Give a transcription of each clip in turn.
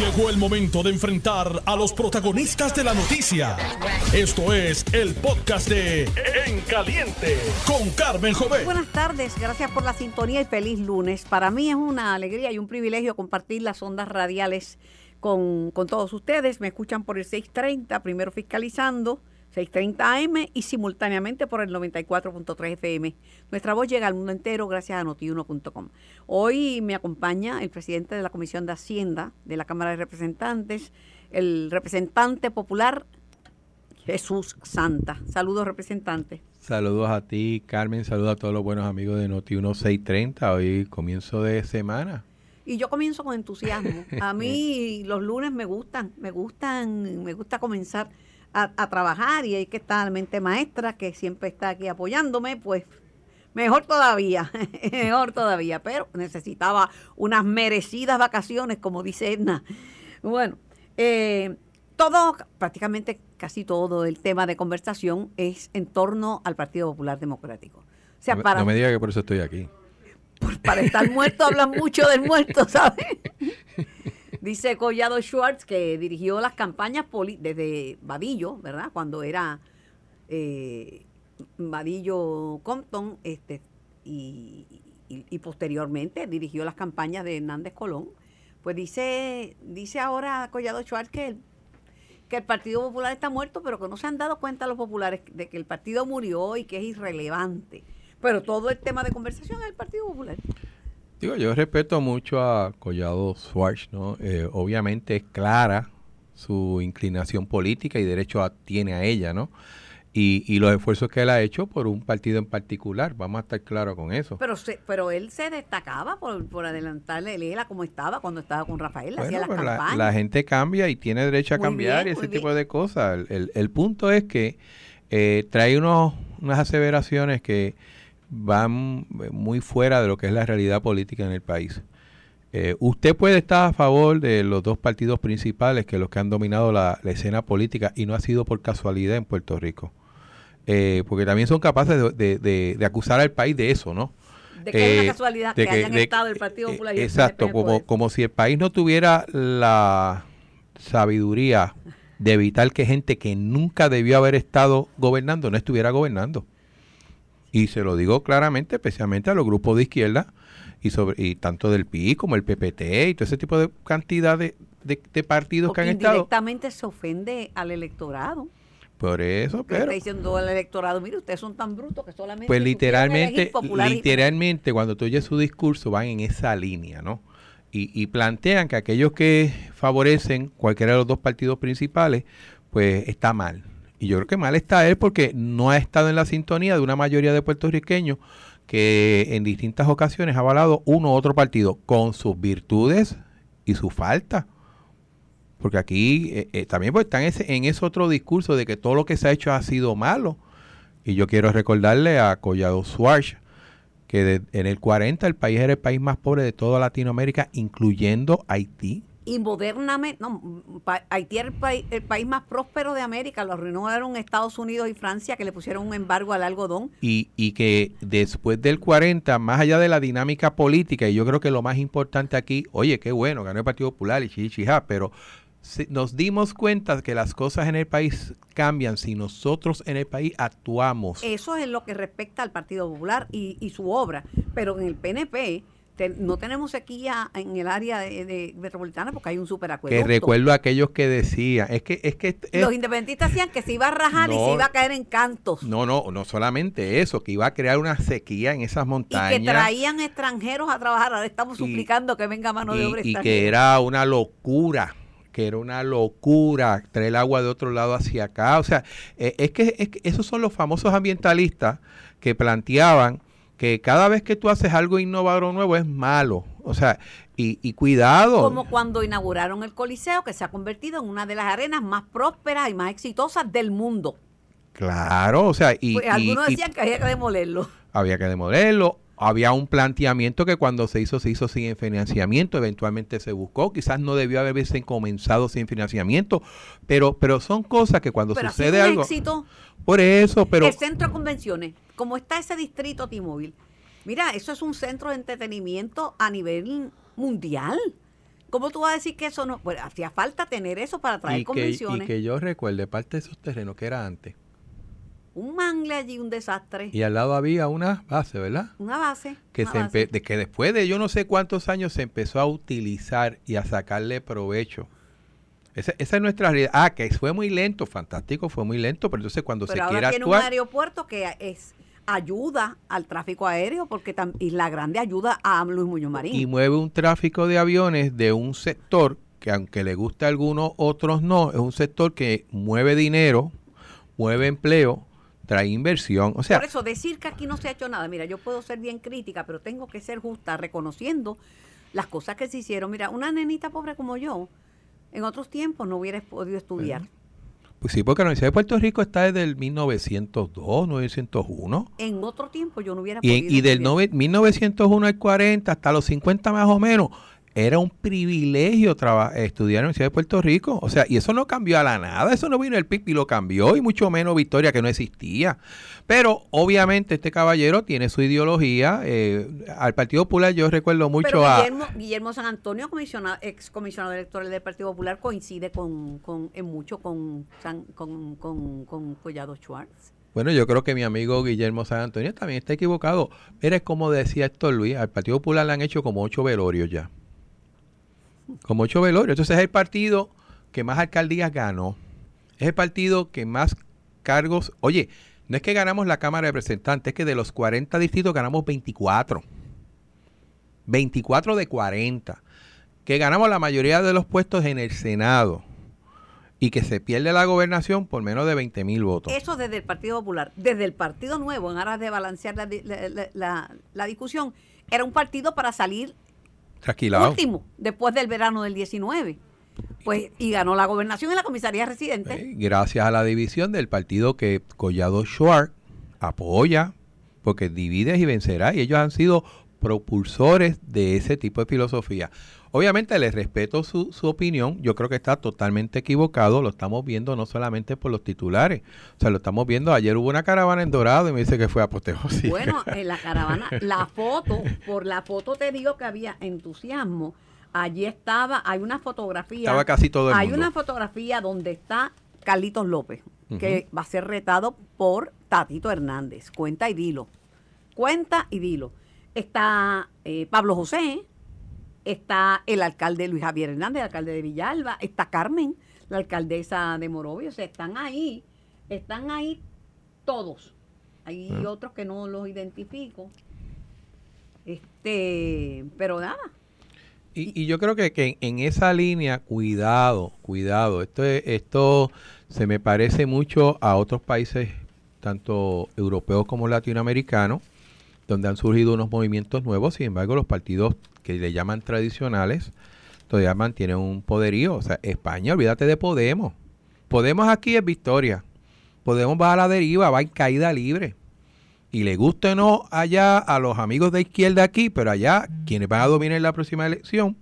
Llegó el momento de enfrentar a los protagonistas de la noticia. Esto es el podcast de En Caliente con Carmen Jovet. Buenas tardes, gracias por la sintonía y feliz lunes. Para mí es una alegría y un privilegio compartir las ondas radiales con, con todos ustedes. Me escuchan por el 630, primero fiscalizando, 630 AM y simultáneamente por el 94.3 FM. Nuestra voz llega al mundo entero gracias a notiuno.com. Hoy me acompaña el presidente de la Comisión de Hacienda de la Cámara de Representantes, el representante popular Jesús Santa. Saludos, representante. Saludos a ti, Carmen. Saludos a todos los buenos amigos de Noti 1630. Hoy comienzo de semana. Y yo comienzo con entusiasmo. A mí los lunes me gustan, me gustan, me gusta comenzar a, trabajar y hay que estar la mente maestra que siempre está aquí apoyándome, pues mejor todavía, mejor todavía, pero necesitaba unas merecidas vacaciones, como dice Edna. Bueno, eh, todo, prácticamente casi todo el tema de conversación es en torno al Partido Popular Democrático. O sea, no, para, no me diga que por eso estoy aquí. para estar muerto hablan mucho del muerto, ¿sabes? Dice Collado Schwartz que dirigió las campañas desde Vadillo, ¿verdad? Cuando era eh, Compton, este, y, posteriormente dirigió las campañas de Hernández Colón. Pues dice, dice ahora Collado Schwartz que el, que el Partido Popular está muerto, pero que no se han dado cuenta los populares de que el partido murió y que es irrelevante. Pero todo el tema de conversación es el Partido Popular. Digo, yo respeto mucho a Collado Schwartz, ¿no? Eh, obviamente es clara su inclinación política y derecho a, tiene a ella, ¿no? Y, y, los esfuerzos que él ha hecho por un partido en particular, vamos a estar claros con eso. Pero pero él se destacaba por, por adelantarle a como estaba cuando estaba con Rafael, hacía las campañas. La, gente cambia y tiene derecho a cambiar y ese tipo de cosas. El, el, punto es que eh, trae unos, unas aseveraciones que van muy fuera de lo que es la realidad política en el país. Eh, usted puede estar a favor de los dos partidos principales que los que han dominado la, escena política y no ha sido por casualidad en Puerto Rico. Eh, porque también son capaces de, acusar al país de eso, ¿no? De que es una eh, casualidad que, hayan estado el Partido Popular y Exacto, como, como si el país no tuviera la sabiduría de evitar que gente que nunca debió haber estado gobernando no estuviera gobernando. Y se lo digo claramente, especialmente a los grupos de izquierda y sobre y tanto del PI como el PPT y todo ese tipo de cantidad de, partidos que han estado. Directamente se ofende al electorado. Por eso, pero. Está diciendo al electorado, mire, ustedes son tan brutos que solamente. Pues literalmente, literalmente, cuando tú oyes su discurso, van en esa línea, ¿no? Y, y plantean que aquellos que favorecen cualquiera de los dos partidos principales, pues está mal. Y yo creo que mal está él porque no ha estado en la sintonía de una mayoría de puertorriqueños que en distintas ocasiones ha avalado uno u otro partido con sus virtudes y su falta. Porque aquí eh, eh, también pues, están ese, en ese otro discurso de que todo lo que se ha hecho ha sido malo. Y yo quiero recordarle a Collado Suárez que en el 40 el país era el país más pobre de toda Latinoamérica, incluyendo Haití y modernamente, no, Haití es el, país más próspero de América, lo arruinaron Estados Unidos y Francia que le pusieron un embargo al algodón. Y, y que después del 40, más allá de la dinámica política, y yo creo que lo más importante aquí, oye, qué bueno, ganó el Partido Popular y chichija, pero nos dimos cuenta que las cosas en el país cambian si nosotros en el país actuamos. Eso es lo que respecta al Partido Popular y, y su obra, pero en el PNP no tenemos sequía en el área de, metropolitana porque hay un superacueducto. Que recuerdo a aquellos que decían, es que es que los independentistas decían que se iba a rajar y se iba a caer en cantos. No, no, no solamente eso, que iba a crear una sequía en esas montañas. Y que traían extranjeros a trabajar. Ahora estamos suplicando que venga mano de obra Y que era una locura que era una locura traer el agua de otro lado hacia acá. O sea, eh, es, que, es que esos son los famosos ambientalistas que planteaban que cada vez que tú haces algo innovador o nuevo es malo. O sea, y, cuidado. Como cuando inauguraron el Coliseo, que se ha convertido en una de las arenas más prósperas y más exitosas del mundo. Claro, o sea, y... Pues algunos decían que había que demolerlo. Había que demolerlo. Había un planteamiento que cuando se hizo, se hizo sin financiamiento, eventualmente se buscó, quizás no debió haberse comenzado sin financiamiento, pero, pero son cosas que cuando sucede algo... Éxito, por eso, pero... El centro de convenciones, como está ese distrito T-Mobile, mira, eso es un centro de entretenimiento a nivel mundial. ¿Cómo tú vas a decir que eso no? Pues hacía falta tener eso para traer convenciones. y que yo recuerde parte de esos terrenos que era antes. Un mangle allí, un desastre. Y al lado había una base, ¿verdad? Una base. Que, se De que después de yo no sé cuántos años se empezó a utilizar y a sacarle provecho. Esa, esa, es nuestra realidad. Ah, que fue muy lento, fantástico, fue muy lento, pero entonces cuando se ahora quiera tiene un aeropuerto que es ayuda al tráfico aéreo porque la Grande ayuda a Luis Muñoz Marín. Y mueve un tráfico de aviones de un sector que aunque le guste a algunos, otros no, es un sector que mueve dinero, mueve empleo, trae inversión. O sea, Por eso decir que aquí no se ha hecho nada, mira, yo puedo ser bien crítica, pero tengo que ser justa reconociendo las cosas que se hicieron. Mira, una nenita pobre como yo, en otros tiempos no hubiera podido estudiar. Pues sí, porque la Universidad de Puerto Rico está desde el 1902, 1901. En otro tiempo yo no hubiera podido. Y, y del 1901 al 40 hasta los 50 más o menos, era un privilegio estudiar en la Universidad de Puerto Rico. O sea, y eso no cambió a la nada, eso no vino el PIB y lo cambió, y mucho menos Victoria, que no existía. Pero obviamente este caballero tiene su ideología. Eh, al Partido Popular yo recuerdo mucho a... Guillermo San Antonio, comisionado, ex comisionado electoral del Partido Popular, coincide con, con en mucho con, con, con, con Collado Schwartz. Bueno, yo creo que mi amigo Guillermo San Antonio también está equivocado. Mira, como decía Héctor Luis, al Partido Popular le han hecho como ocho velorios ya. Como ocho velorios. Entonces es el partido que más alcaldías ganó. Es el partido que más cargos. Oye, no es que ganamos la Cámara de Representantes, es que de los 40 distritos ganamos 24. 24 de 40. Que ganamos la mayoría de los puestos en el Senado. Y que se pierde la gobernación por menos de 20 mil votos. Eso desde el Partido Popular. Desde el Partido Nuevo, en aras de balancear la, la discusión, era un partido para salir Último, después del verano del 19. Pues, y ganó la gobernación en la comisaría residente. gracias a la división del partido que Collado Schwartz apoya, porque divides y vencerás. Y ellos han sido propulsores de ese tipo de filosofía. Obviamente les respeto su, su, opinión, yo creo que está totalmente equivocado, lo estamos viendo no solamente por los titulares, o sea, lo estamos viendo, ayer hubo una caravana en Dorado y me dice que fue apoteósica. Bueno, en la caravana, la foto, por la foto te digo que había entusiasmo, allí estaba, hay una fotografía. Estaba casi todo el Hay una fotografía donde está Carlitos López, que va a ser retado por Tatito Hernández, cuenta y dilo, cuenta y dilo. Está eh, Pablo José, está el alcalde Luis Javier Hernández, el alcalde de Villalba, está Carmen, la alcaldesa de Morovia, o sea, están ahí, están ahí todos. Hay ah. otros que no los identifico. Este, pero nada. Y, yo creo que, que, en esa línea, cuidado, cuidado. Esto, esto se me parece mucho a otros países, tanto europeos como latinoamericanos, donde han surgido unos movimientos nuevos. Sin embargo, los partidos que le llaman tradicionales, todavía mantienen un poderío. O sea, España, olvídate de Podemos. Podemos aquí es victoria. Podemos va a la deriva, va en caída libre. Y le guste o no allá a los amigos de izquierda aquí, pero allá quienes van a dominar en la próxima elección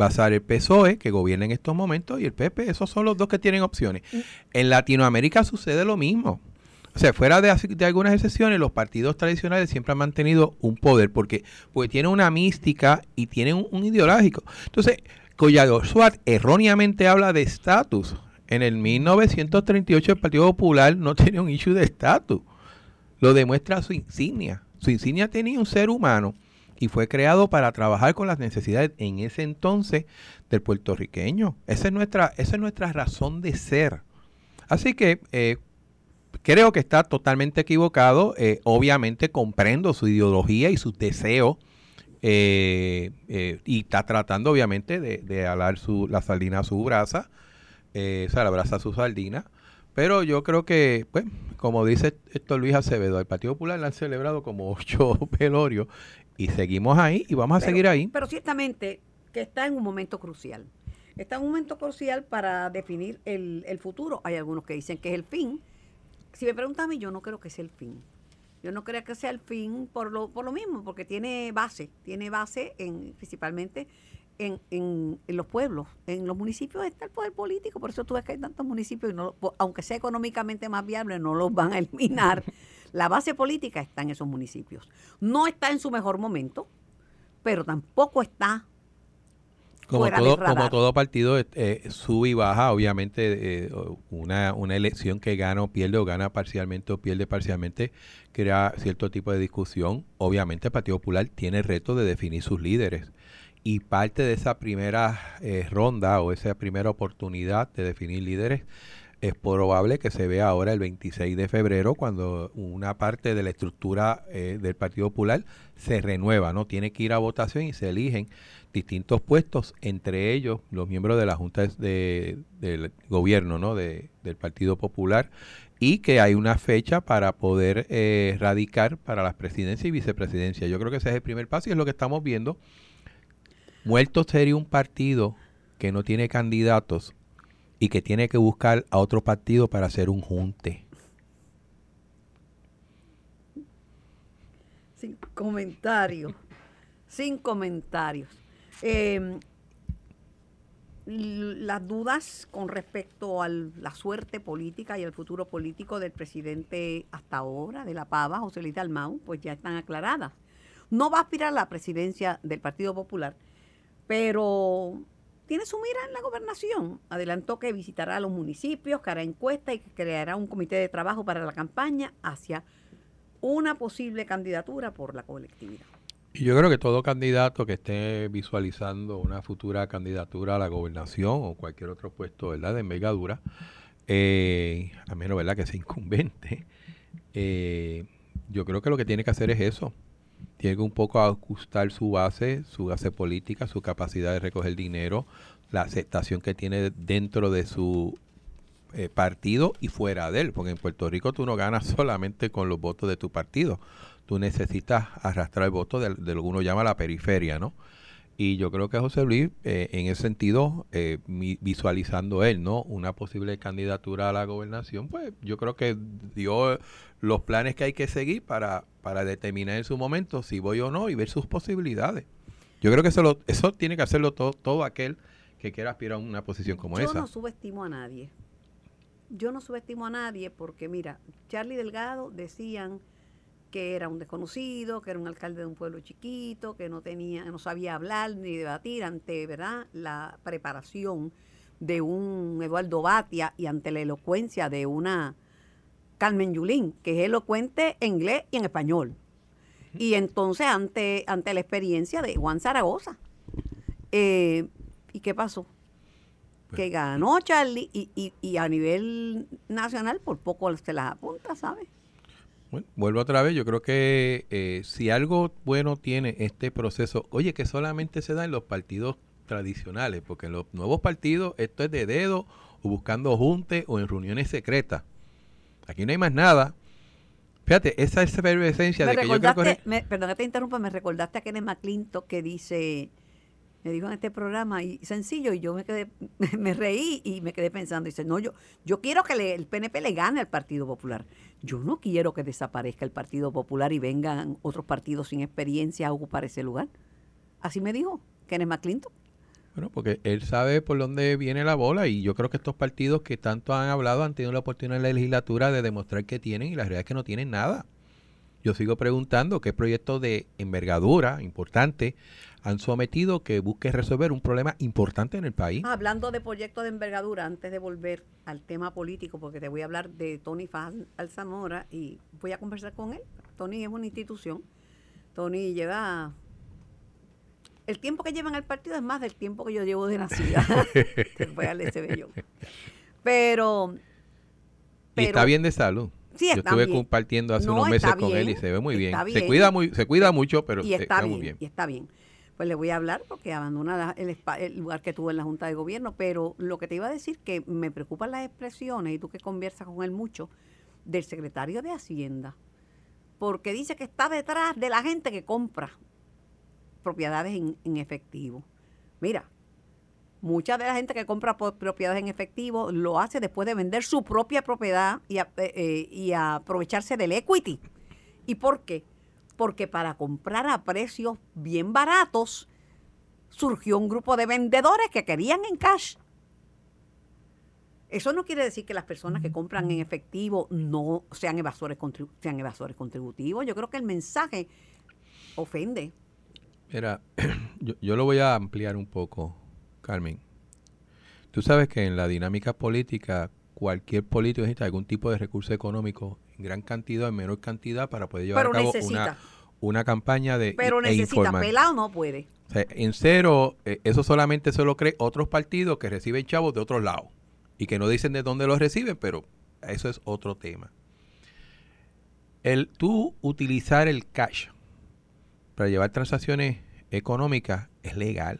va a ser el PSOE, que gobierna en estos momentos, y el PP. Esos son los dos que tienen opciones. Mm. En Latinoamérica sucede lo mismo. O sea, fuera de, algunas excepciones, los partidos tradicionales siempre han mantenido un poder porque, porque tienen una mística y tienen un, ideológico. Entonces, Collado Suárez erróneamente habla de estatus. En el 1938 el Partido Popular no tenía un issue de estatus. Lo demuestra su insignia. Su insignia tenía un ser humano y fue creado para trabajar con las necesidades en ese entonces del puertorriqueño. Esa es nuestra, esa es nuestra razón de ser. Así que eh, creo que está totalmente equivocado. Eh, obviamente comprendo su ideología y sus deseos. Eh, eh, y está tratando obviamente de, de alar su, la sardina a su brasa, o sea, la brasa a su sardina. Pero yo creo que, pues, como dice esto Luis Acevedo, el Partido Popular le han celebrado como ocho velorios y seguimos ahí y vamos a seguir ahí. Pero ciertamente que está en un momento crucial. Está en un momento crucial para definir el, el futuro. Hay algunos que dicen que es el fin, si me preguntan a mí, yo no creo que sea el fin. Yo no creo que sea el fin por lo, por lo mismo, porque tiene base, tiene base en principalmente en, en, los pueblos, en los municipios está el poder político, por eso tú ves que hay tantos municipios y no, aunque sea económicamente más viable, no los van a eliminar. La base política está en esos municipios. No está en su mejor momento, pero tampoco está como todo, Como todo partido eh, sube y baja, obviamente eh, una, una elección que gana o pierde o gana parcialmente o pierde parcialmente crea cierto tipo de discusión. Obviamente el Partido Popular tiene el reto de definir sus líderes y parte de esa primera eh, ronda o esa primera oportunidad de definir líderes es probable que se vea ahora el 26 de febrero cuando una parte de la estructura del Partido Popular se renueva, ¿no? Tiene que ir a votación y se eligen distintos puestos, entre ellos los miembros de la Junta de, del Gobierno ¿no? de, del Partido Popular, y que hay una fecha para poder eh, radicar para las presidencias y vicepresidencias. Yo creo que ese es el primer paso y es lo que estamos viendo. Muerto sería un partido que no tiene candidatos y que tiene que buscar a otro partido para hacer un junte. Sin comentarios. Sin comentarios. Eh, las dudas con respecto a la suerte política y el futuro político del presidente hasta ahora, de la Pava, José Luis Dalmau, pues ya están aclaradas. No va a aspirar a la presidencia del Partido Popular, pero tiene su mira en la gobernación. Adelantó que visitará a los municipios, que hará encuestas y que creará un comité de trabajo para la campaña hacia una posible candidatura por la colectividad. Y yo creo que todo candidato que esté visualizando una futura candidatura a la gobernación o cualquier otro puesto ¿verdad? de envergadura, eh, a menos ¿verdad? que sea incumbente, eh, yo creo que lo que tiene que hacer es eso. Tiene que un poco ajustar su base, su base política, su capacidad de recoger dinero, la aceptación que tiene dentro de su eh, partido y fuera de él, porque en Puerto Rico tú no ganas solamente con los votos de tu partido tú necesitas arrastrar el voto de, lo que uno llama la periferia, ¿no? Y yo creo que José Luis, eh, en ese sentido, eh, visualizando él, ¿no? Una posible candidatura a la gobernación, pues yo creo que dio los planes que hay que seguir para, para determinar en su momento si voy o no y ver sus posibilidades. Yo creo que eso, lo, eso tiene que hacerlo todo, todo aquel que quiera aspirar a una posición como esa. Yo no subestimo a nadie. Yo no subestimo a nadie porque, mira, Charlie Delgado decían que era un desconocido, que era un alcalde de un pueblo chiquito, que no tenía, no sabía hablar ni debatir ante, ¿verdad?, la preparación de un Eduardo Batia y ante la elocuencia de una Carmen Yulín, que es elocuente en inglés y en español. Y entonces ante, ante la experiencia de Juan Zaragoza. Eh, ¿Y qué pasó? Pues que ganó Charlie y, y, y a nivel nacional por poco se las apunta, ¿sabes? Bueno, vuelvo otra vez, yo creo que eh, si algo bueno tiene este proceso, oye, que solamente se da en los partidos tradicionales, porque en los nuevos partidos esto es de dedo o buscando junte o en reuniones secretas. Aquí no hay más nada. Fíjate, esa es la esencia de que yo creo que... perdón que te interrumpa, me recordaste a Kenneth McClinton que dice me dijo en este programa y sencillo y yo me quedé me reí y me quedé pensando dice no yo yo quiero que el PNP le gane al Partido Popular. Yo no quiero que desaparezca el Partido Popular y vengan otros partidos sin experiencia a ocupar ese lugar así me dijo Kenneth McClinton. Bueno porque él sabe por dónde viene la bola y yo creo que estos partidos que tanto han hablado han tenido la oportunidad en la legislatura de demostrar que tienen y la realidad es que no tienen nada yo sigo preguntando qué proyecto de envergadura importante han sometido que busque resolver un problema importante en el país. Hablando de proyectos de envergadura, antes de volver al tema político, porque te voy a hablar de Tony Faz Alzamora y voy a conversar con él. Tony es una institución. Tony lleva... El tiempo que lleva en el partido es más del tiempo que yo llevo de nacida. voy a ese bello. Pero, pero... Y está bien de salud. Sí, Yo estuve compartiendo hace unos meses con él y se ve muy bien. Se cuida muy, se cuida mucho, pero está, muy bien. Y está bien pues le voy a hablar porque abandona el, lugar que tuvo en la Junta de Gobierno. Pero lo que te iba a decir que me preocupan las expresiones, y tú que conversas con él mucho, del secretario de Hacienda. Porque dice que está detrás de la gente que compra propiedades en, efectivo. Mira, mucha de la gente que compra propiedades en efectivo lo hace después de vender su propia propiedad y, eh, eh, y aprovecharse del equity. ¿Y por qué? porque para comprar a precios bien baratos surgió un grupo de vendedores que querían en cash. Eso no quiere decir que las personas que compran en efectivo no sean evasores, sean evasores contributivos. Yo creo que el mensaje ofende. Mira, yo, lo voy a ampliar un poco. Carmen, tú sabes que en la dinámica política cualquier político necesita algún tipo de recurso económico en gran cantidad o en menor cantidad para poder llevar a cabo una, una campaña de Pero e necesita, pelado no puede. en cero, eh, eso solamente se lo cree otros partidos que reciben chavos de otros lados y que no dicen de dónde los reciben, pero eso es otro tema. El tú utilizar el cash para llevar transacciones económicas es legal.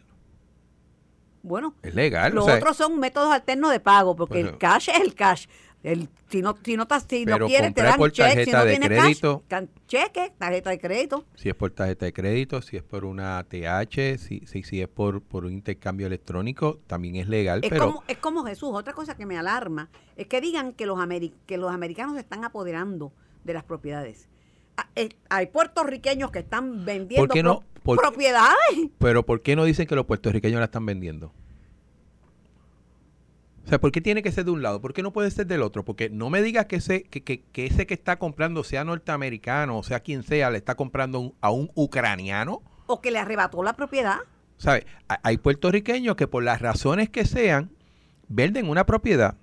Bueno, es legal. Los otros son métodos alternos de pago, porque el cash es el cash. El, si no, si no, si no quieres, te dan cheque. Si no tienes crédito, cash, cheque, tarjeta de crédito. Si es por tarjeta de crédito, si es por una TH, si, si, si es por, por un intercambio electrónico, también es legal. Es, pero como, es como Jesús. Otra cosa que me alarma es que digan que los, que los americanos se están apoderando de las propiedades. Ah, eh, hay puertorriqueños que están vendiendo propiedades. Pero ¿por qué no dicen que los puertorriqueños la están vendiendo? O sea, ¿por qué tiene que ser de un lado? ¿Por qué no puede ser del otro? Porque no me digas que ese que, que, ese que está comprando, sea norteamericano o sea quien sea, le está comprando a un ucraniano. O que le arrebató la propiedad. ¿Sabes? Hay puertorriqueños que por las razones que sean, venden una propiedad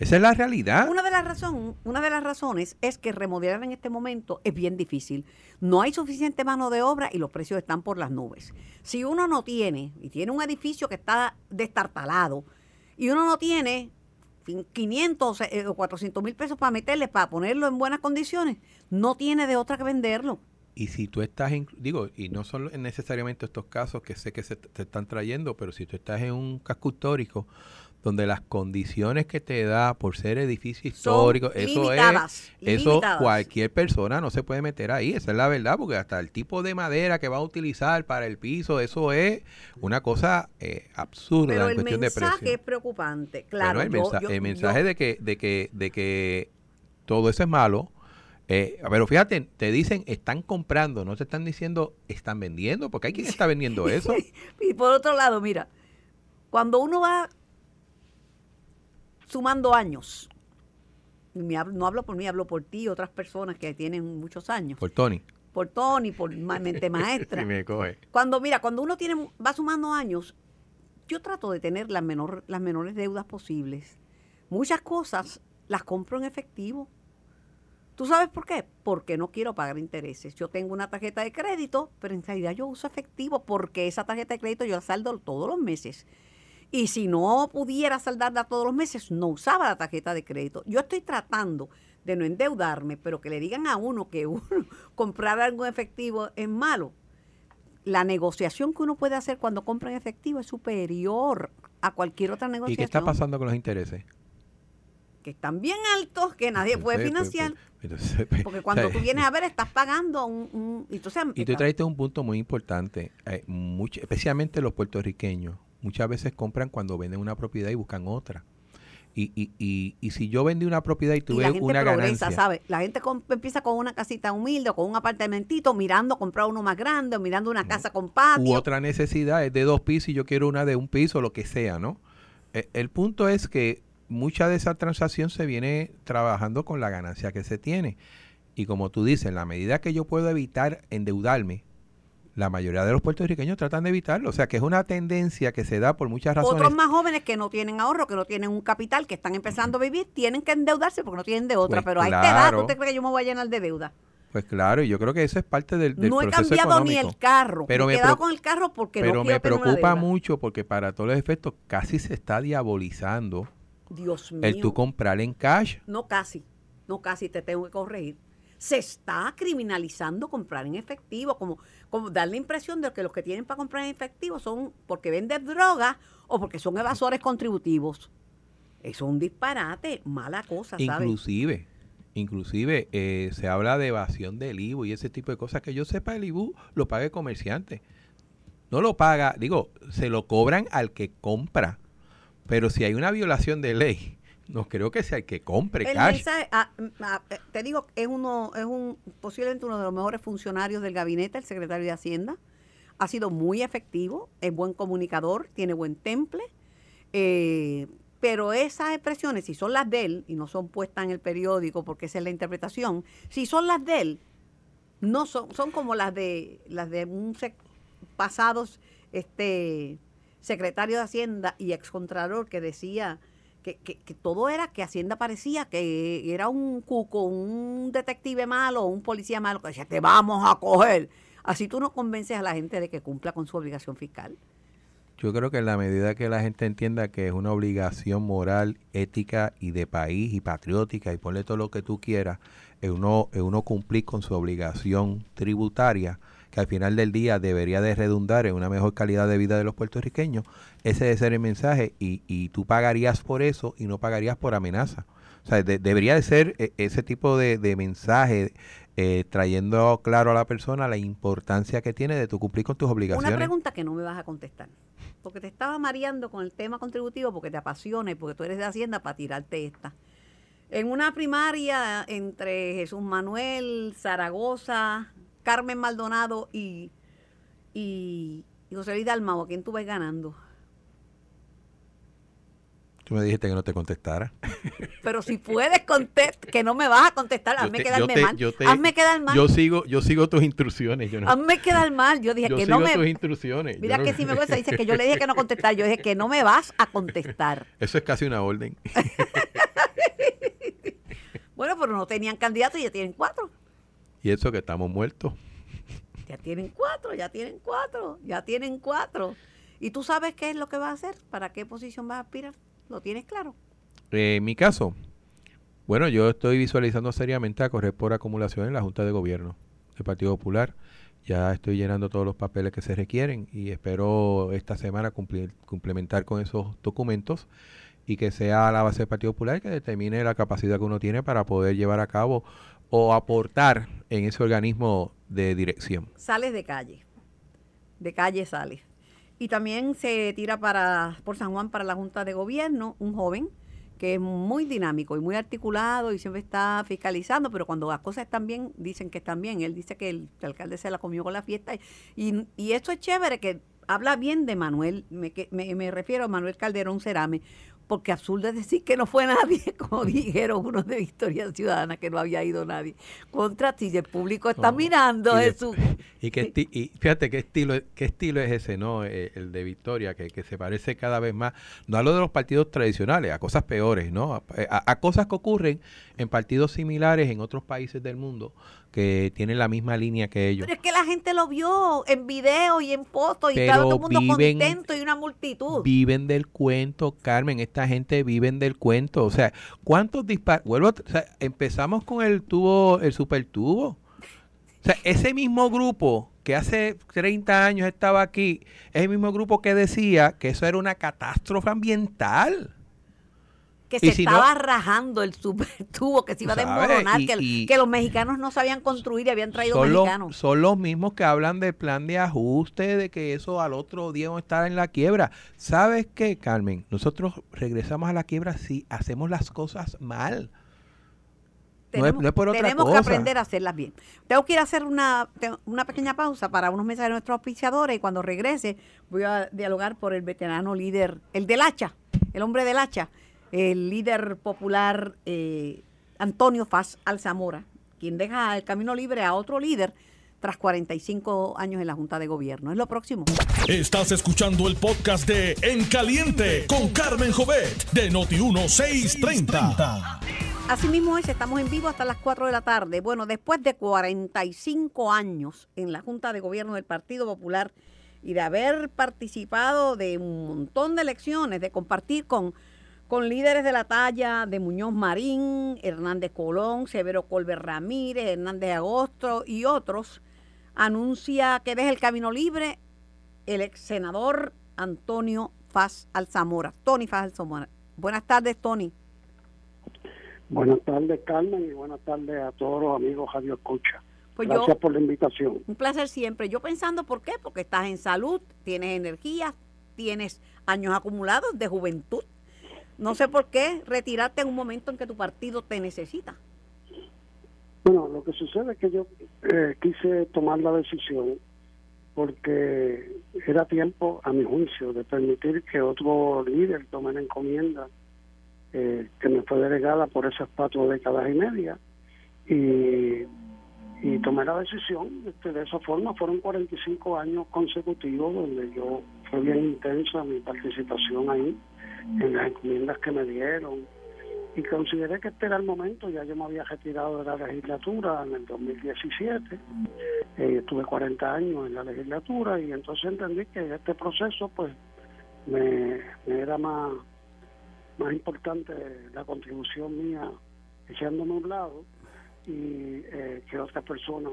esa es la realidad. Una de, las razón, una de las razones es que remodelar en este momento es bien difícil. No hay suficiente mano de obra y los precios están por las nubes. Si uno no tiene, y tiene un edificio que está destartalado, y uno no tiene 500 eh, o 400 mil pesos para meterle, para ponerlo en buenas condiciones, no tiene de otra que venderlo. Y si tú estás, en, digo, y no son necesariamente estos casos que sé que se te están trayendo, pero si tú estás en un casco histórico donde las condiciones que te da por ser edificio histórico, eso es, eso cualquier persona no se puede meter ahí, esa es la verdad, porque hasta el tipo de madera que va a utilizar para el piso, eso es una cosa eh, absurda en cuestión de precio. El mensaje es preocupante, claro. el, mensaje de que, de que, de que todo eso es malo. Eh, pero fíjate, te dicen están comprando, no te están diciendo están vendiendo, porque hay quien está vendiendo eso. y por otro lado, mira, cuando uno va sumando años. no hablo por mí, hablo por ti y otras personas que tienen muchos años. Por Tony. Por Tony, por mente maestra. Cuando, mira, cuando uno tiene, va sumando años, yo trato de tener las, menor, las menores deudas posibles. Muchas cosas las compro en efectivo. ¿Tú sabes por qué? Porque no quiero pagar intereses. Yo tengo una tarjeta de crédito, pero en realidad yo uso efectivo porque esa tarjeta de crédito yo la saldo todos los meses. Y si no pudiera saldarla todos los meses, no usaba la tarjeta de crédito. Yo estoy tratando de no endeudarme, pero que le digan a uno que uno, comprar algo en efectivo es malo. La negociación que uno puede hacer cuando compra en efectivo es superior a cualquier otra negociación. ¿Y qué está pasando con los intereses? Que están bien altos, que nadie puede financiar. porque cuando tú vienes a ver, estás pagando un... y, tú, y tú traiste un punto muy importante, eh, especialmente los puertorriqueños muchas veces compran cuando venden una propiedad y buscan otra. Y, y, y, y si yo vendí una propiedad y tuve una ganancia. ¿sabe? La gente empieza con una casita humilde o con un apartamentito, mirando comprar uno más grande o mirando una casa con patio. U otra necesidad es de dos pisos y yo quiero una de un piso, lo que sea, ¿no? E, el punto es que mucha de esa transacción se viene trabajando con la ganancia que se tiene. Y como tú dices, en la medida que yo puedo evitar endeudarme, la mayoría de los puertorriqueños tratan de evitarlo. O sea, que es una tendencia que se da por muchas razones. Otros más jóvenes que no tienen ahorro, que no tienen un capital, que están empezando a vivir, tienen que endeudarse porque no tienen de otra. Pues pero hay que edad, ¿usted cree que yo me voy a llenar de deuda? Pues claro, y yo creo que eso es parte del, del no he cambiado ni el carro. Pero me he quedado con el carro porque pero me preocupa mucho porque para todos los efectos casi se está diabolizando Dios mío. el tú comprar en cash. No casi, no casi, te tengo que corregir se está criminalizando comprar en efectivo, como, como dar la impresión de que los que tienen para comprar en efectivo son porque venden droga o porque son evasores contributivos. Eso es un disparate, mala cosa. Inclusive, inclusive eh, se habla de evasión del IBU y ese tipo de cosas. Que yo sepa, el IBU lo paga el comerciante. No lo paga, digo, se lo cobran al que compra. Pero si hay una violación de ley, no creo que sea el que compre el cash. Ah, ah, eh, te digo, es uno, es un posiblemente uno de los mejores funcionarios del gabinete, el secretario de Hacienda. Ha sido muy efectivo, es buen comunicador, tiene buen temple. Eh, pero esas expresiones, si son las de él, y no son puestas en el periódico porque esa es la interpretación, si son las de él, no son, son como las de las de un pasados este secretario de Hacienda y excontralor que decía que, que, todo era que Hacienda parecía que era un cuco, un detective malo, un policía malo, que decía, te vamos a coger. Así tú no convences a la gente de que cumpla con su obligación fiscal. Yo creo que en la medida que la gente entienda que es una obligación moral, ética y de país y patriótica y ponle todo lo que tú quieras, es uno, es uno cumplir con su obligación tributaria, que al final del día debería de redundar en una mejor calidad de vida de los puertorriqueños, ese debe ser el mensaje y, y tú pagarías por eso y no pagarías por amenaza. O sea, debería de ser e, ese tipo de, de mensaje eh, trayendo claro a la persona la importancia que tiene de tu cumplir con tus obligaciones. Una pregunta que no me vas a contestar, porque te estaba mareando con el tema contributivo, porque te apasiona y porque tú eres de Hacienda para tirarte esta. En una primaria entre Jesús Manuel, Zaragoza, Carmen Maldonado y, y, José Luis Dalmau, ¿a quién tú ves ganando? Tú me dijiste que no te contestara. Pero si puedes contestar, que no me vas a contestar, hazme quedarme mal. hazme quedar mal. Yo sigo, yo sigo tus instrucciones. Yo no, hazme quedar mal. Yo dije que no me. tus instrucciones. Mira que si me gusta, dice que yo le dije que no contestar. Yo dije que no me vas a contestar. Eso es casi una orden. bueno, pero no tenían candidato y ya tienen cuatro. Y eso que estamos muertos. Ya tienen cuatro, ya tienen cuatro, ya tienen cuatro. ¿Y tú sabes qué es lo que va a hacer? ¿Para qué posición vas a aspirar? ¿Lo tienes claro? Eh, en mi caso, bueno, yo estoy visualizando seriamente a correr por acumulación en la Junta de Gobierno del Partido Popular. Ya estoy llenando todos los papeles que se requieren y espero esta semana cumplir, complementar con esos documentos y que sea la base del Partido Popular que determine la capacidad que uno tiene para poder llevar a cabo o aportar en ese organismo de dirección. Sales de calle, de calle sales. Y también se tira para por San Juan para la Junta de Gobierno un joven que es muy dinámico y muy articulado y siempre está fiscalizando, pero cuando las cosas están bien, dicen que están bien. Él dice que el, alcalde se la comió con la fiesta. Y, y esto es chévere, que habla bien de Manuel, me, me, me refiero a Manuel Calderón Cerame, porque absurdo es decir que no fue nadie, como dijeron unos de Victoria Ciudadana, que no había ido nadie. Contra ti, el público está mirando, Jesús. Y, que y fíjate qué estilo, qué estilo es ese, ¿no? Eh, el de Victoria, que, se parece cada vez más, no a lo de los partidos tradicionales, a cosas peores, ¿no? A, a cosas que ocurren en partidos similares en otros países del mundo, que tienen la misma línea que ellos. Pero es que la gente lo vio en video y en fotos y estaba todo el mundo contento y una multitud. Viven del cuento, Carmen, esta gente viven del cuento. O sea, ¿cuántos disparos? Vuelvo, o sea, empezamos con el tubo, el super tubo. O sea, ese mismo grupo que hace 30 años estaba aquí, es el mismo grupo que decía que eso era una catástrofe ambiental que se estaba rajando el super tubo, que se iba a desmoronar, que, que, los mexicanos no sabían construir y habían traído mexicanos. son los mismos que hablan del plan de ajuste, de que eso al otro día vamos a estar en la quiebra. ¿Sabes qué, Carmen? Nosotros regresamos a la quiebra si hacemos las cosas mal. Tenemos, tenemos que aprender a hacerlas bien. Tengo que ir a hacer una, una pequeña pausa para unos mensajes de nuestros auspiciadores y cuando regrese voy a dialogar por el veterano líder, el del hacha, el hombre del hacha, el líder popular eh, Antonio Faz Alzamora, quien deja el camino libre a otro líder tras 45 años en la Junta de Gobierno. Es lo próximo. Estás escuchando el podcast de En Caliente con Carmen Jovet de Noti1630. Así mismo es, estamos en vivo hasta las 4 de la tarde. Bueno, después de 45 años en la Junta de Gobierno del Partido Popular y de haber participado de un montón de elecciones, de compartir con con líderes de la talla de Muñoz Marín, Hernández Colón, Severo Colbert Ramírez, Hernández Agosto y otros, anuncia que deja el camino libre el ex senador Antonio Faz Alzamora. Tony Faz Alzamora. Buenas tardes, Tony. Buenas tardes, Carmen, y buenas tardes a todos los amigos Radio Escucha. Pues Gracias por la invitación. Un placer siempre. Yo pensando, ¿por qué? Porque estás en salud, tienes energía, tienes años acumulados de juventud no sé por qué retirarte en un momento en que tu partido te necesita. Bueno, lo que sucede es que yo eh, quise tomar la decisión porque era tiempo, a mi juicio, de permitir que otro líder tome la encomienda eh, que me fue delegada por esas cuatro décadas y media y, y tomé la decisión este, de esa forma. Fueron 45 años consecutivos donde yo fue bien intensa mi participación ahí en las encomiendas que me dieron. Y consideré que este era el momento, ya yo me había retirado de la legislatura en el 2017, eh, estuve 40 años en la legislatura y entonces entendí que este proceso pues me, era más, más importante la contribución mía echándome a un lado y eh, que otra persona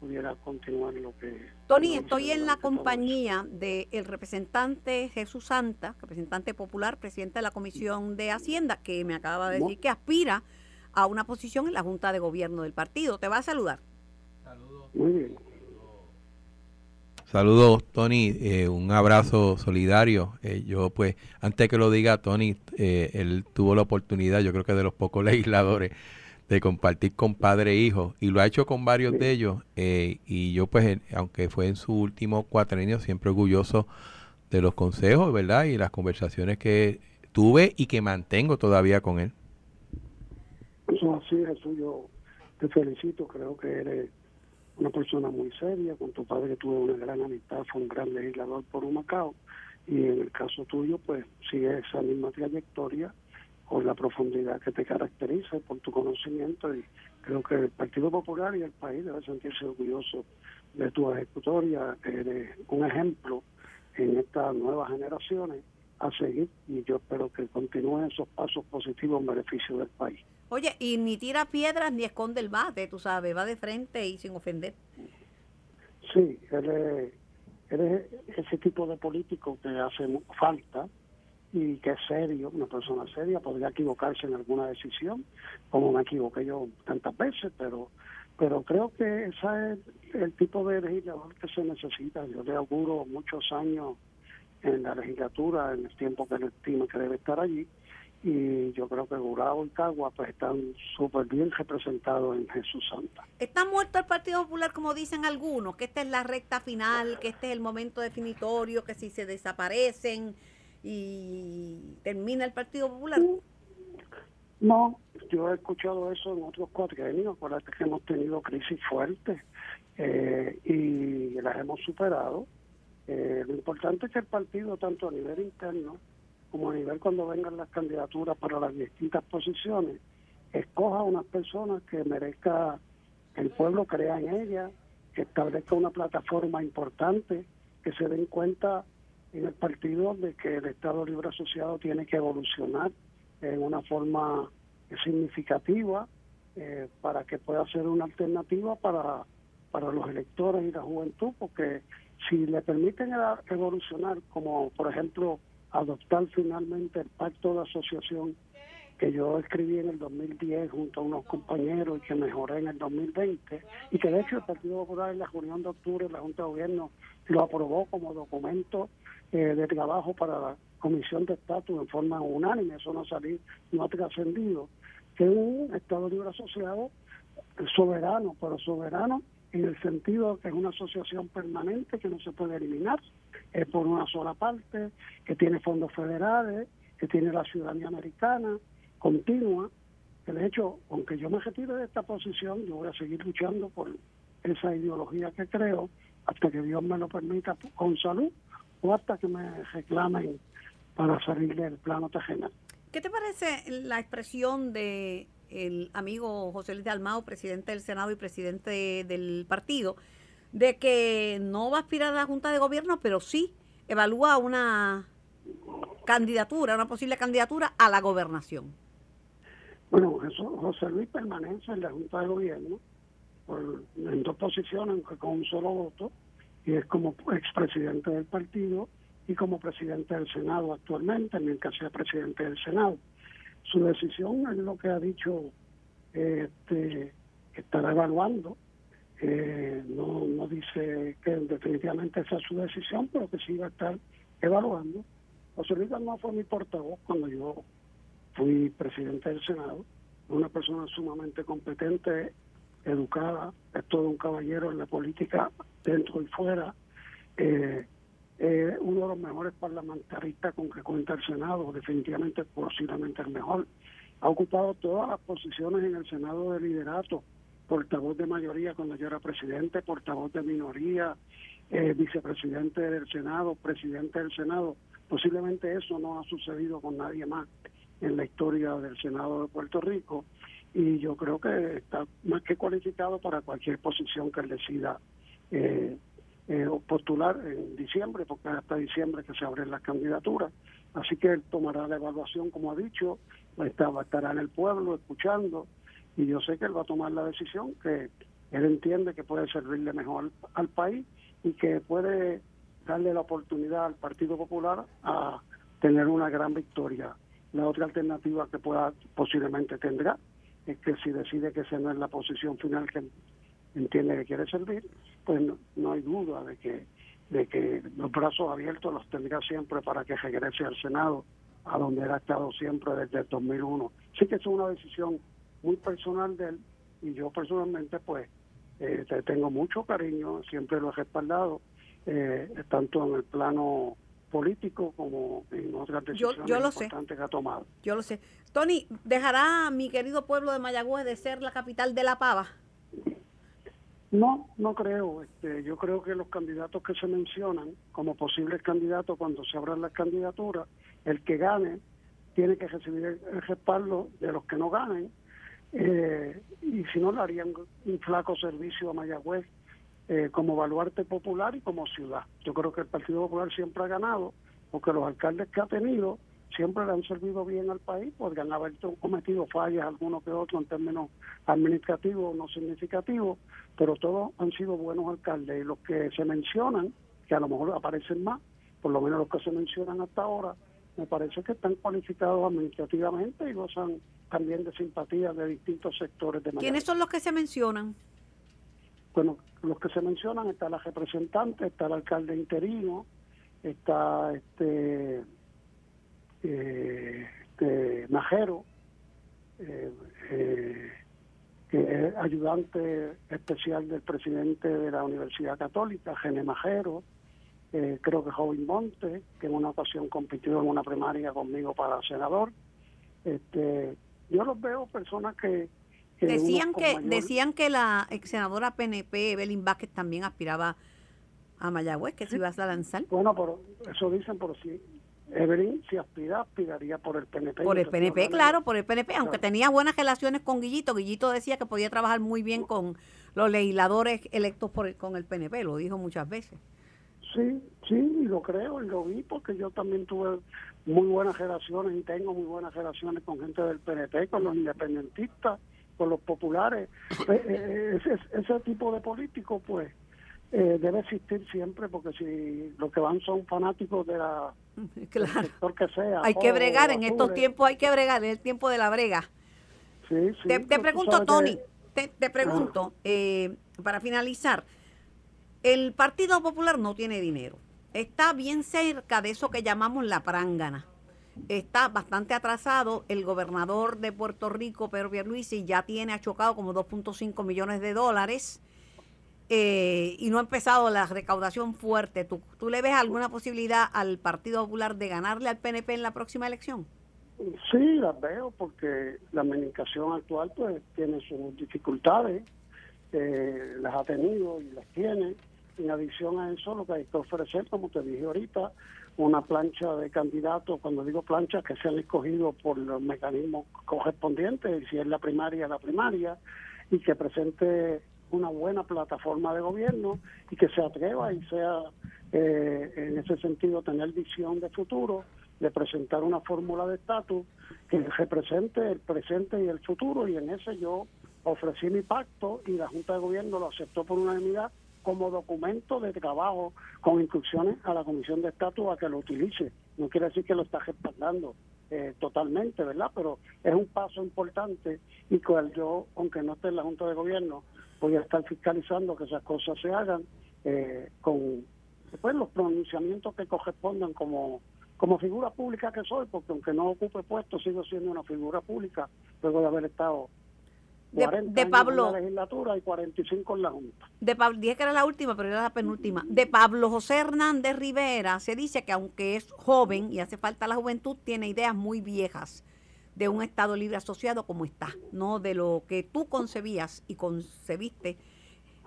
pudiera continuar lo que... Tony, estoy en la compañía del representante Jesús Santa, representante popular, presidente de la Comisión de Hacienda, que me acaba de decir que aspira a una posición en la Junta de Gobierno del partido. Te va a saludar. Saludos. Muy bien. Saludos, Tony. Eh, un abrazo solidario. Eh, yo, pues, antes que lo diga Tony, él tuvo la oportunidad, yo creo que de los pocos legisladores de compartir con padre e hijo y lo ha hecho con varios de ellos eh, y yo pues aunque fue en su último cuatrenio siempre orgulloso de los consejos verdad y las conversaciones que tuve y que mantengo todavía con él. Eso así Jesús yo te felicito creo que eres una persona muy seria con tu padre tuve una gran amistad fue un gran legislador por un Macao y en el caso tuyo pues sigue esa misma trayectoria con la profundidad que te caracteriza por tu conocimiento y creo que el Partido Popular y el país deben sentirse orgullosos de tu ejecutoria, eres un ejemplo en estas nuevas generaciones a seguir y yo espero que continúen esos pasos positivos en beneficio del país. Oye, y ni tira piedras ni esconde el bate, tú sabes, va de frente y sin ofender. Sí, eres, eres ese tipo de político que hace falta y que es serio, una persona seria, podría equivocarse en alguna decisión, como me equivoqué yo tantas veces, pero pero creo que ese es el tipo de legislador que se necesita. Yo le auguro muchos años en la legislatura, en el tiempo que le estimo que debe estar allí, y yo creo que Gurao y Cagua pues están súper bien representados en Jesús Santa. ¿Está muerto el Partido Popular como dicen algunos? Que esta es la recta final, que este es el momento definitorio, que si se desaparecen y termina el Partido Popular? No, yo he escuchado eso en otros cuatrienios, acuérdate que hemos tenido crisis fuertes eh, y las hemos superado. Eh, lo importante es que el partido, tanto a nivel interno como a nivel cuando vengan las candidaturas para las distintas posiciones, escoja unas personas que merezca el pueblo crea en ella, que establezca una plataforma importante, que se den cuenta en el partido de que el Estado Libre Asociado tiene que evolucionar en una forma significativa eh, para que pueda ser una alternativa para, para los electores y la juventud, porque si le permiten evolucionar, como por ejemplo adoptar finalmente el pacto de asociación que yo escribí en el 2010 junto a unos compañeros y que mejoré en el 2020 y que de hecho el Partido Popular en la reunión de octubre la Junta de Gobierno lo aprobó como documento eh, de trabajo para la Comisión de Estatus en forma unánime, eso no ha salido, no ha trascendido, que un Estado Libre Asociado soberano, pero soberano en el sentido que es una asociación permanente que no se puede eliminar, es por una sola parte, que tiene fondos federales, que tiene la ciudadanía americana continua. De hecho, aunque yo me retire de esta posición, yo voy a seguir luchando por esa ideología que creo hasta que Dios me lo permita con salud o hasta que me reclamen para salir del plano terrenal. ¿Qué te parece la expresión de el amigo José Luis de Almao, presidente del Senado y presidente del partido, de que no va a aspirar a la Junta de Gobierno, pero sí evalúa una candidatura, una posible candidatura a la gobernación? Bueno, José Luis permanece en la Junta de Gobierno en dos posiciones, con un solo voto, y es como expresidente del partido y como presidente del Senado actualmente, mientras sea presidente del Senado. Su decisión es lo que ha dicho este, que estará evaluando. Eh, no, no dice que definitivamente esa es su decisión, pero que sí va a estar evaluando. José Luis no fue mi portavoz cuando yo fui presidente del Senado, una persona sumamente competente educada, es todo un caballero en la política dentro y fuera, eh, eh, uno de los mejores parlamentaristas con que cuenta el Senado, definitivamente posiblemente el mejor. Ha ocupado todas las posiciones en el Senado de liderato portavoz de mayoría cuando yo era presidente, portavoz de minoría, eh, vicepresidente del Senado, presidente del Senado. Posiblemente eso no ha sucedido con nadie más en la historia del Senado de Puerto Rico y yo creo que está más que cualificado para cualquier posición que él decida eh, eh, postular en diciembre, porque hasta diciembre que se abren las candidaturas. Así que él tomará la evaluación, como ha dicho, estar, estará en el pueblo escuchando y yo sé que él va a tomar la decisión que él entiende que puede servirle mejor al país y que puede darle la oportunidad al Partido Popular a tener una gran victoria. La otra alternativa que pueda posiblemente tendrá es que si decide que esa no es la posición final que entiende que quiere servir, pues no, hay duda de que de que los brazos abiertos los tendrá siempre para que regrese al Senado, a donde él ha estado siempre desde el 2001. Sí que es una decisión muy personal de él y yo personalmente pues eh, tengo mucho cariño, siempre lo he respaldado, eh, tanto en el plano político como en otras decisiones yo, importantes que ha tomado. Yo lo sé. Tony, ¿dejará mi querido pueblo de Mayagüez de ser la capital de La Pava? No, no creo. Este, yo creo que los candidatos que se mencionan como posibles candidatos cuando se abran las candidaturas, el que gane tiene que recibir el respaldo de los que no ganen eh, y si no le harían un flaco servicio a Mayagüez eh, como baluarte popular y como ciudad. Yo creo que el Partido Popular siempre ha ganado porque los alcaldes que ha tenido siempre le han servido bien al país, porque han haber cometido fallas algunos que otros en términos administrativos no significativos, pero todos han sido buenos alcaldes y los que se mencionan, que a lo mejor aparecen más, por lo menos los que se mencionan hasta ahora, me parece que están cualificados administrativamente y gozan también de simpatía de distintos sectores de ¿Quiénes son los que se mencionan? Bueno, los que se mencionan está la representante, está el alcalde interino, está este, eh, este Majero, eh, eh, que es ayudante especial del presidente de la Universidad Católica, Gene Majero, eh, creo que Joven Monte, que en una ocasión compitió en una primaria conmigo para senador. Este, yo los veo personas que... decían que decían que la ex senadora PNP, Evelyn Vázquez, también aspiraba a Mayagüez, que se iba a lanzar. Bueno, pero eso dicen, pero sí. Evelyn, si aspira, aspiraría por el PNP. Por el PNP, claro, por el PNP, aunque tenía buenas relaciones con Guillito. Guillito decía que podía trabajar muy bien con los legisladores electos por con el PNP, lo dijo muchas veces. Sí, sí, y lo creo y lo vi porque yo también tuve muy buenas relaciones y tengo muy buenas relaciones con gente del PNP, con los independentistas, con los populares. Pues, eh, ese, ese tipo de político, pues, eh, debe existir siempre porque si los que van son fanáticos de la claro. sector que sea hay que bregar en estos tiempos hay que bregar en el tiempo de la brega sí, sí, te, pregunto Tony te, te, pregunto eh, para finalizar el Partido Popular no tiene dinero. Está bien cerca de eso que llamamos la prángana. Está bastante atrasado. El gobernador de Puerto Rico, Pedro Pierluisi, ya tiene achocado como 2.5 millones de dólares eh, y no ha empezado la recaudación fuerte. ¿Tú, ¿Tú le ves alguna posibilidad al Partido Popular de ganarle al PNP en la próxima elección? Sí, las veo porque la administración actual pues tiene sus dificultades, eh, las ha tenido y las tiene en adición a eso, lo que hay que ofrecer, como te dije ahorita, una plancha de candidatos, cuando digo plancha, que sean escogidos por los mecanismos correspondientes, y si es la primaria, la primaria, y que presente una buena plataforma de gobierno y que se atreva y sea, eh, en ese sentido, tener visión de futuro, de presentar una fórmula de estatus que represente el presente y el futuro, y en ese yo ofrecí mi pacto y la Junta de Gobierno lo aceptó por unanimidad como documento de trabajo con instrucciones a la Comisión de Estatus a que lo utilice. No quiere decir que lo está respaldando eh, totalmente, ¿verdad? Pero es un paso importante y cual yo, aunque no esté en la Junta de Gobierno, voy a estar fiscalizando que esas cosas se hagan eh, con después los pronunciamientos que correspondan como como figura pública que soy, porque aunque no ocupe puesto, sigo siendo una figura pública luego de haber estado de, Pablo. En la legislatura y 45 en la Junta. De Pablo, dije que era la última, pero era la penúltima. De Pablo José Hernández Rivera se dice que aunque es joven y hace falta la juventud, tiene ideas muy viejas. de un Estado libre asociado como está, no de lo que tú concebías y concebiste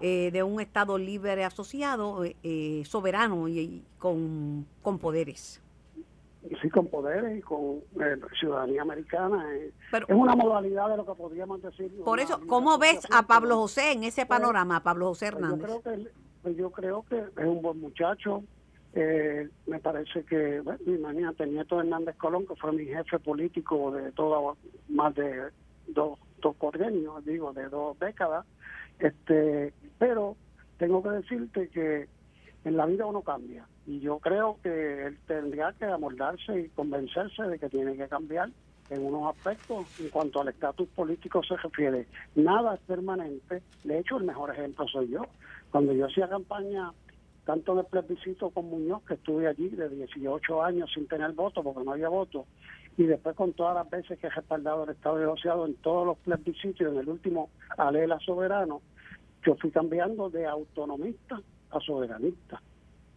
eh, de un Estado libre asociado, eh, eh, soberano y, con, con, poderes. Sí, con poderes y con ciudadanía americana. es una modalidad de lo que podríamos decir. Por eso, ¿cómo ves a Pablo José en ese panorama, Pablo José pues Hernández? Yo creo que, pues yo creo que es un buen muchacho, eh, me parece que, bueno, imagínate, Nieto Hernández Colón, que fue mi jefe político de toda, más de dos, dos digo, de dos décadas, este, pero tengo que decirte que en la vida uno cambia y yo creo que él tendría que amoldarse y convencerse de que tiene que cambiar en unos aspectos en cuanto al estatus político se refiere. Nada es permanente. De hecho, el mejor ejemplo soy yo. Cuando yo hacía campaña tanto en el plebiscito con Muñoz, que estuve allí de 18 años sin tener voto porque no había voto, y después con todas las veces que he respaldado el Estado negociado en todos los plebiscitos, en el último Alela Soberano, yo fui cambiando de autonomista a soberanista.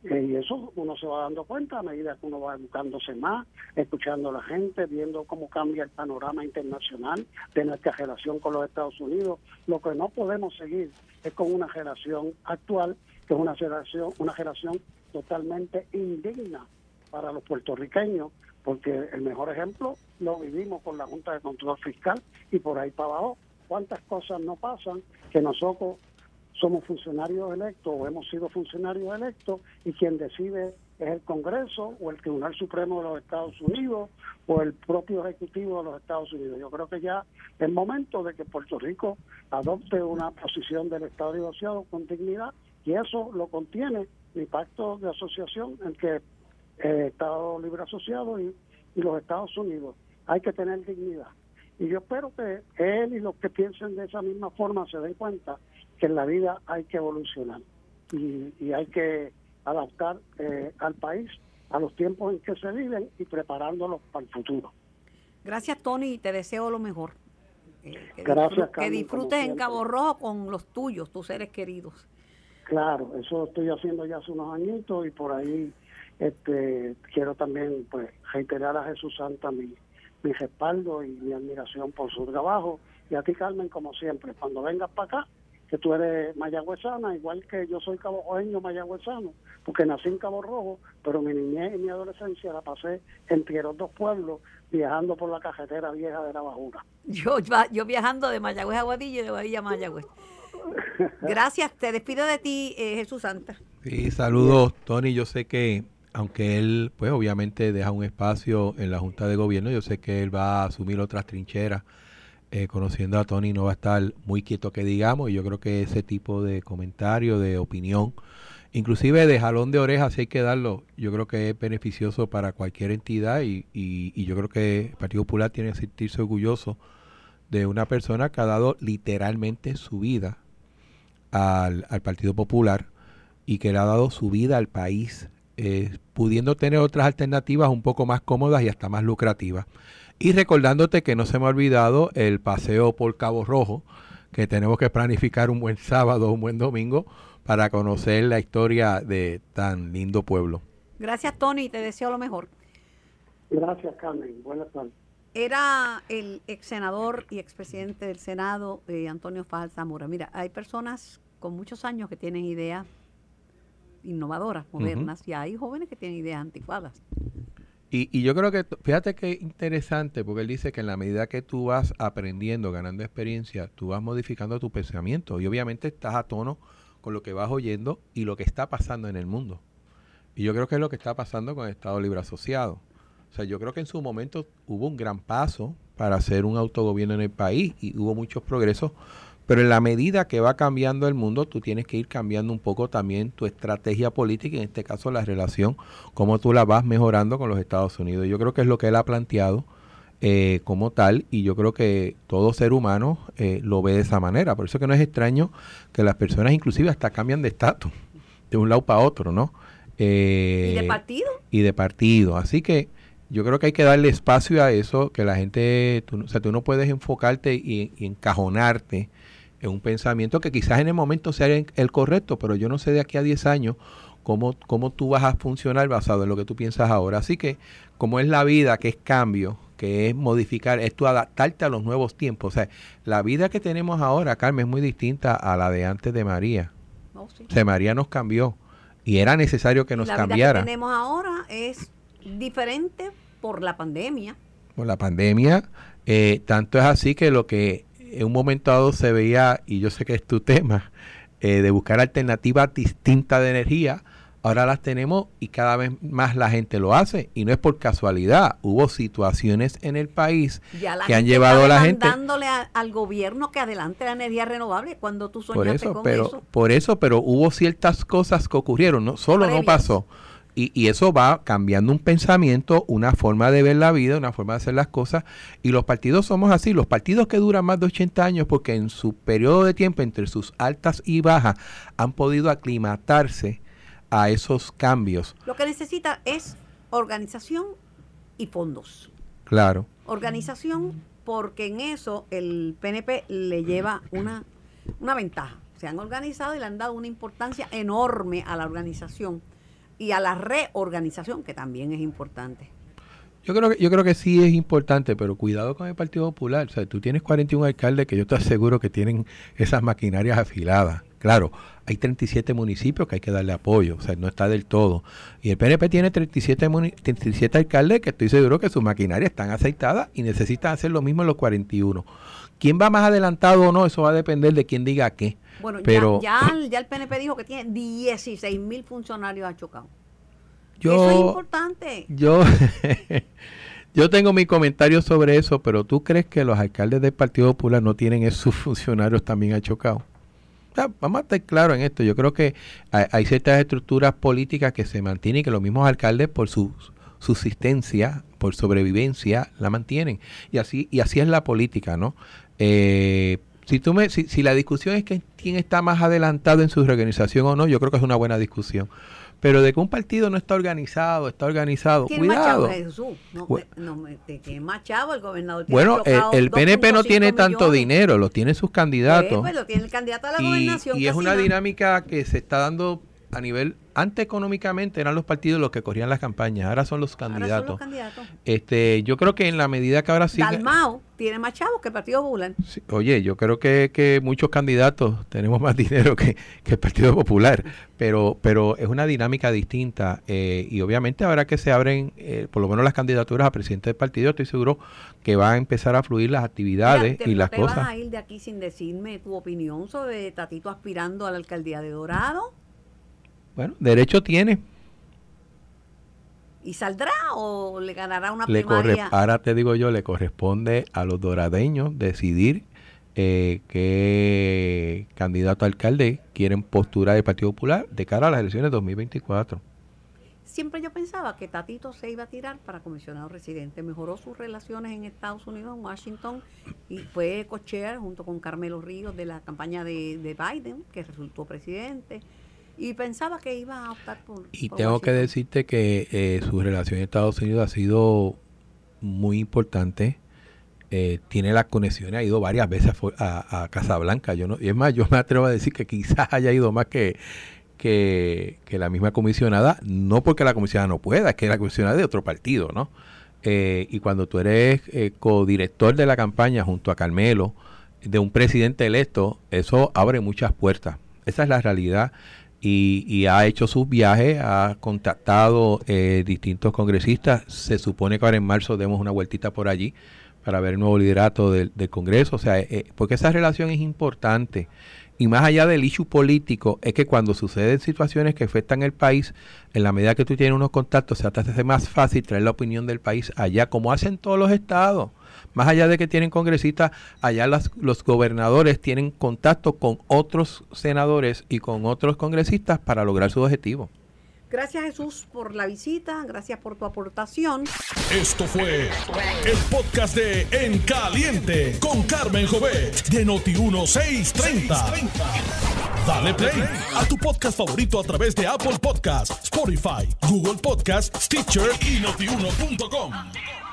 Eh, y eso uno se va dando cuenta a medida que uno va educándose más, escuchando a la gente, viendo cómo cambia el panorama internacional de nuestra relación con los Estados Unidos. Lo que no podemos seguir es con una relación actual que es una generación, una generación totalmente indigna para los puertorriqueños, porque el mejor ejemplo lo vivimos con la Junta de Control Fiscal y por ahí para abajo. ¿Cuántas cosas no pasan que nosotros somos funcionarios electos o hemos sido funcionarios electos y quien decide es el Congreso o el Tribunal Supremo de los Estados Unidos o el propio Ejecutivo de los Estados Unidos. Yo creo que ya es momento de que Puerto Rico adopte una posición del Estado negociado con dignidad y eso lo contiene mi pacto de asociación en que el Estado Libre Asociado y, los Estados Unidos. Hay que tener dignidad. Y yo espero que él y los que piensen de esa misma forma se den cuenta que en la vida hay que evolucionar y, hay que adaptar eh, al país a los tiempos en que se viven y preparándolos para el futuro. Gracias, Tony, y te deseo lo mejor. Eh, Gracias, Que disfrutes en Cabo Rojo con los tuyos, tus seres queridos. Claro, eso estoy haciendo ya hace unos añitos y por ahí este quiero también pues reiterar a Jesús Santa mi, mi respaldo y mi admiración por su trabajo y a ti Carmen como siempre, cuando vengas para acá que tú eres mayagüezana, igual que yo soy cabojoeño mayagüezano, porque nací en Cabo Rojo, pero mi niñez y mi adolescencia la pasé entre los dos pueblos, viajando por la cajetera vieja de la Bajura. Yo, yo viajando de Mayagüez a Guadilla y de Guadilla a Mayagüez. Gracias, te despido de ti, eh, Jesús Santa. Sí, saludos, Tony. Yo sé que, aunque él, pues obviamente deja un espacio en la Junta de Gobierno, yo sé que él va a asumir otras trincheras. Eh, conociendo a Tony no va a estar muy quieto que digamos, y yo creo que ese tipo de comentario, de opinión, inclusive de jalón de orejas, si hay que darlo, yo creo que es beneficioso para cualquier entidad y, y yo creo que el Partido Popular tiene que sentirse orgulloso de una persona que ha dado literalmente su vida al, Partido Popular y que le ha dado su vida al país, eh, pudiendo tener otras alternativas un poco más cómodas y hasta más lucrativas. Y recordándote que no se me ha olvidado el paseo por Cabo Rojo, que tenemos que planificar un buen sábado, un buen domingo, para conocer la historia de tan lindo pueblo. Gracias, Tony, te deseo lo mejor. Gracias, Carmen. Buenas tardes. Era el ex senador y expresidente del Senado, eh, Antonio Fajal Zamora. Mira, hay personas con muchos años que tienen ideas innovadoras, modernas, y hay jóvenes que tienen ideas anticuadas. Y, yo creo que, fíjate que interesante, porque él dice que en la medida que tú vas aprendiendo, ganando experiencia, tú vas modificando tu pensamiento y obviamente estás a tono con lo que vas oyendo y lo que está pasando en el mundo. Y yo creo que es lo que está pasando con el Estado Libre Asociado. O sea, yo creo que en su momento hubo un gran paso para hacer un autogobierno en el país y hubo muchos progresos, pero en la medida que va cambiando el mundo, tú tienes que ir cambiando un poco también tu estrategia política, en este caso la relación, cómo tú la vas mejorando con los Estados Unidos. Yo creo que es lo que él ha planteado eh, como tal y yo creo que todo ser humano eh, lo ve de esa manera. Por eso que no es extraño que las personas inclusive hasta cambian de estatus, de un lado para otro, ¿no? Eh, ¿Y de partido? Y de partido. Así que yo creo que hay que darle espacio a eso, que la gente, tú, o sea, tú no puedes enfocarte y encajonarte en un pensamiento que quizás en el momento sea el correcto, pero yo no sé de aquí a 10 años cómo, cómo tú vas a funcionar basado en lo que tú piensas ahora. Así que como es la vida, que es cambio, que es modificar, es tú adaptarte a los nuevos tiempos. O sea, la vida que tenemos ahora, Carmen, es muy distinta a la de antes de María. Oh, o sea, María nos cambió y era necesario que nos la cambiara. La que tenemos ahora es diferente por la pandemia. Por la pandemia, eh, tanto es así que lo que en un momento dado se veía, y yo sé que es tu tema, eh, de buscar alternativas distintas de energía, ahora las tenemos y cada vez más la gente lo hace y no es por casualidad. Hubo situaciones en el país que han llevado a la gente dándole al gobierno que adelante la energía renovable cuando tú soñaste por eso, pero, Por eso, pero hubo ciertas cosas que ocurrieron, no solo no pasó. Y, y, eso va cambiando un pensamiento, una forma de ver la vida, una forma de hacer las cosas. Y los partidos somos así. Los partidos que duran más de 80 años, porque en su periodo de tiempo, entre sus altas y bajas, han podido aclimatarse a esos cambios. Lo que necesita es organización y fondos. Claro. Organización porque en eso el PNP le lleva una, una ventaja. Se han organizado y le han dado una importancia enorme a la organización y a la reorganización, que también es importante. Yo creo que yo creo que sí es importante, pero cuidado con el Partido Popular. O sea, tú tienes 41 alcaldes que yo te aseguro que tienen esas maquinarias afiladas. Claro, hay 37 municipios que hay que darle apoyo, o sea, no está del todo. Y el PNP tiene 37, 37 alcaldes que estoy seguro que sus maquinarias están aceitadas y necesitan hacer lo mismo en los 41. ¿Quién va más adelantado o no? Eso va a depender de quién diga qué. Bueno, Pero, ya, ya, el PNP dijo que tiene 16 mil funcionarios achocados. Yo, eso es importante. Yo, yo tengo mi comentario sobre eso, pero ¿tú crees que los alcaldes del Partido Popular no tienen esos funcionarios también achocados? vamos a estar claros en esto. Yo creo que hay, ciertas estructuras políticas que se mantienen y que los mismos alcaldes por su subsistencia, por sobrevivencia, la mantienen. Y así, y así es la política, ¿no? Eh, si, tú me, si, si la discusión es que quién está más adelantado en su reorganización o no, yo creo que es una buena discusión. Pero de que un partido no está organizado, está organizado, cuidado. No, no, el gobernador bueno, el, PNP no tiene tanto dinero, lo tienen sus candidatos. Pues, lo tiene el candidato a la gobernación. Y es una dinámica que se está dando a nivel antes económicamente eran los partidos los que corrían las campañas, ahora son los candidatos. Este, yo creo que en la medida que ahora sí Dalmao tiene más chavos que el Partido Popular. oye, yo creo que, que, muchos candidatos tenemos más dinero que, el Partido Popular, pero pero es una dinámica distinta eh, y obviamente ahora que se abren eh, por lo menos las candidaturas a presidente del partido, estoy seguro que va a empezar a fluir las actividades y las cosas. ¿Vas a ir de aquí sin decirme tu opinión sobre Tatito aspirando a la alcaldía de Dorado? Bueno, derecho tiene. ¿Y saldrá o le ganará una le primaria? ahora te digo yo, le corresponde a los doradeños decidir eh, qué candidato a alcalde quieren posturar el Partido Popular de cara a las elecciones 2024. Siempre yo pensaba que Tatito se iba a tirar para comisionado residente. Mejoró sus relaciones en Estados Unidos, en Washington, y fue cochear junto con Carmelo Ríos de la campaña de, de Biden, que resultó presidente y pensaba que iba a optar por... Y tengo que decirte que eh, su relación en Estados Unidos ha sido muy importante. Eh, tiene las conexiones, ha ido varias veces a, a, Casablanca. Yo no, y es más, yo me atrevo a decir que quizás haya ido más que, que, la misma comisionada, no porque la comisionada no pueda, es que la comisionada es de otro partido, ¿no? Eh, y cuando tú eres codirector de la campaña junto a Carmelo, de un presidente electo, eso abre muchas puertas. Esa es la realidad y, ha hecho sus viajes, ha contactado eh, distintos congresistas. Se supone que ahora en marzo demos una vueltita por allí para ver el nuevo liderato del, Congreso. O sea, eh, porque esa relación es importante. Y más allá del issue político, es que cuando suceden situaciones que afectan el país, en la medida que tú tienes unos contactos, se te hace más fácil traer la opinión del país allá, como hacen todos los estados. Más allá de que tienen congresistas, allá los gobernadores tienen contacto con otros senadores y con otros congresistas para lograr su objetivo. Gracias Jesús por la visita, gracias por tu aportación. Esto fue el podcast de En Caliente con Carmen Jovet de Noti1630. Dale play a tu podcast favorito a través de Apple Podcasts, Spotify, Google Podcasts, Stitcher y notiuno.com.